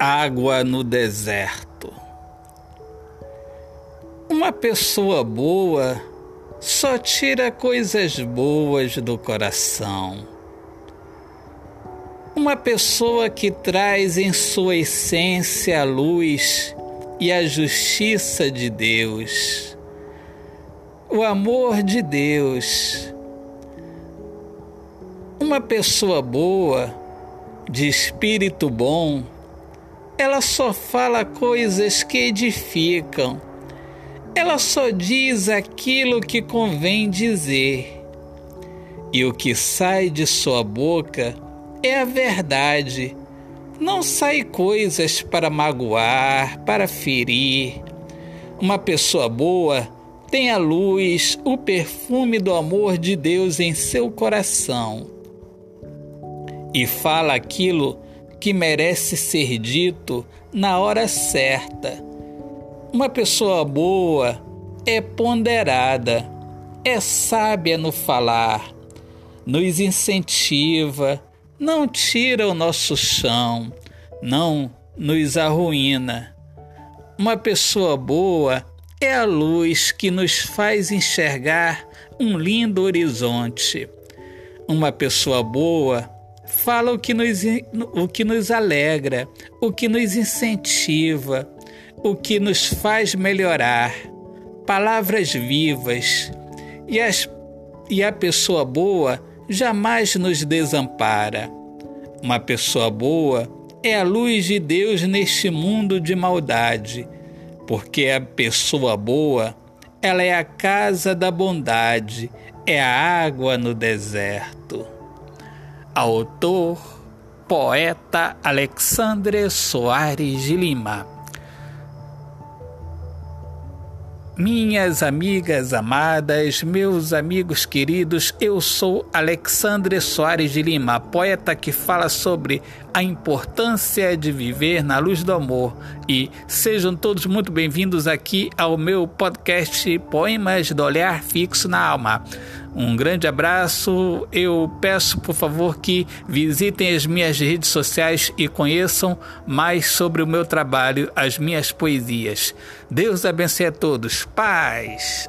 água no deserto. Uma pessoa boa só tira coisas boas do coração. Uma pessoa que traz em sua essência a luz e a justiça de Deus, o amor de Deus. Uma pessoa boa, de espírito bom, ela só fala coisas que edificam. Ela só diz aquilo que convém dizer. E o que sai de sua boca é a verdade. Não sai coisas para magoar, para ferir. Uma pessoa boa tem a luz, o perfume do amor de Deus em seu coração e fala aquilo que merece ser dito na hora certa. Uma pessoa boa é ponderada, é sábia no falar, nos incentiva, não tira o nosso chão, não nos arruína. Uma pessoa boa é a luz que nos faz enxergar um lindo horizonte. Uma pessoa boa fala o que nos, o que nos alegra, o que nos incentiva, o que nos faz melhorar. Palavras vivas. E, as, e a pessoa boa jamais nos desampara. Uma pessoa boa é a luz de Deus neste mundo de maldade, porque a pessoa boa, ela é a casa da bondade, é a água no deserto. Autor, poeta Alexandre Soares de Lima. Minhas amigas amadas, meus amigos queridos, eu sou Alexandre Soares de Lima, poeta que fala sobre a importância de viver na luz do amor. E sejam todos muito bem-vindos aqui ao meu podcast Poemas do Olhar Fixo na Alma. Um grande abraço. Eu peço, por favor, que visitem as minhas redes sociais e conheçam mais sobre o meu trabalho, as minhas poesias. Deus abençoe a todos. Paz.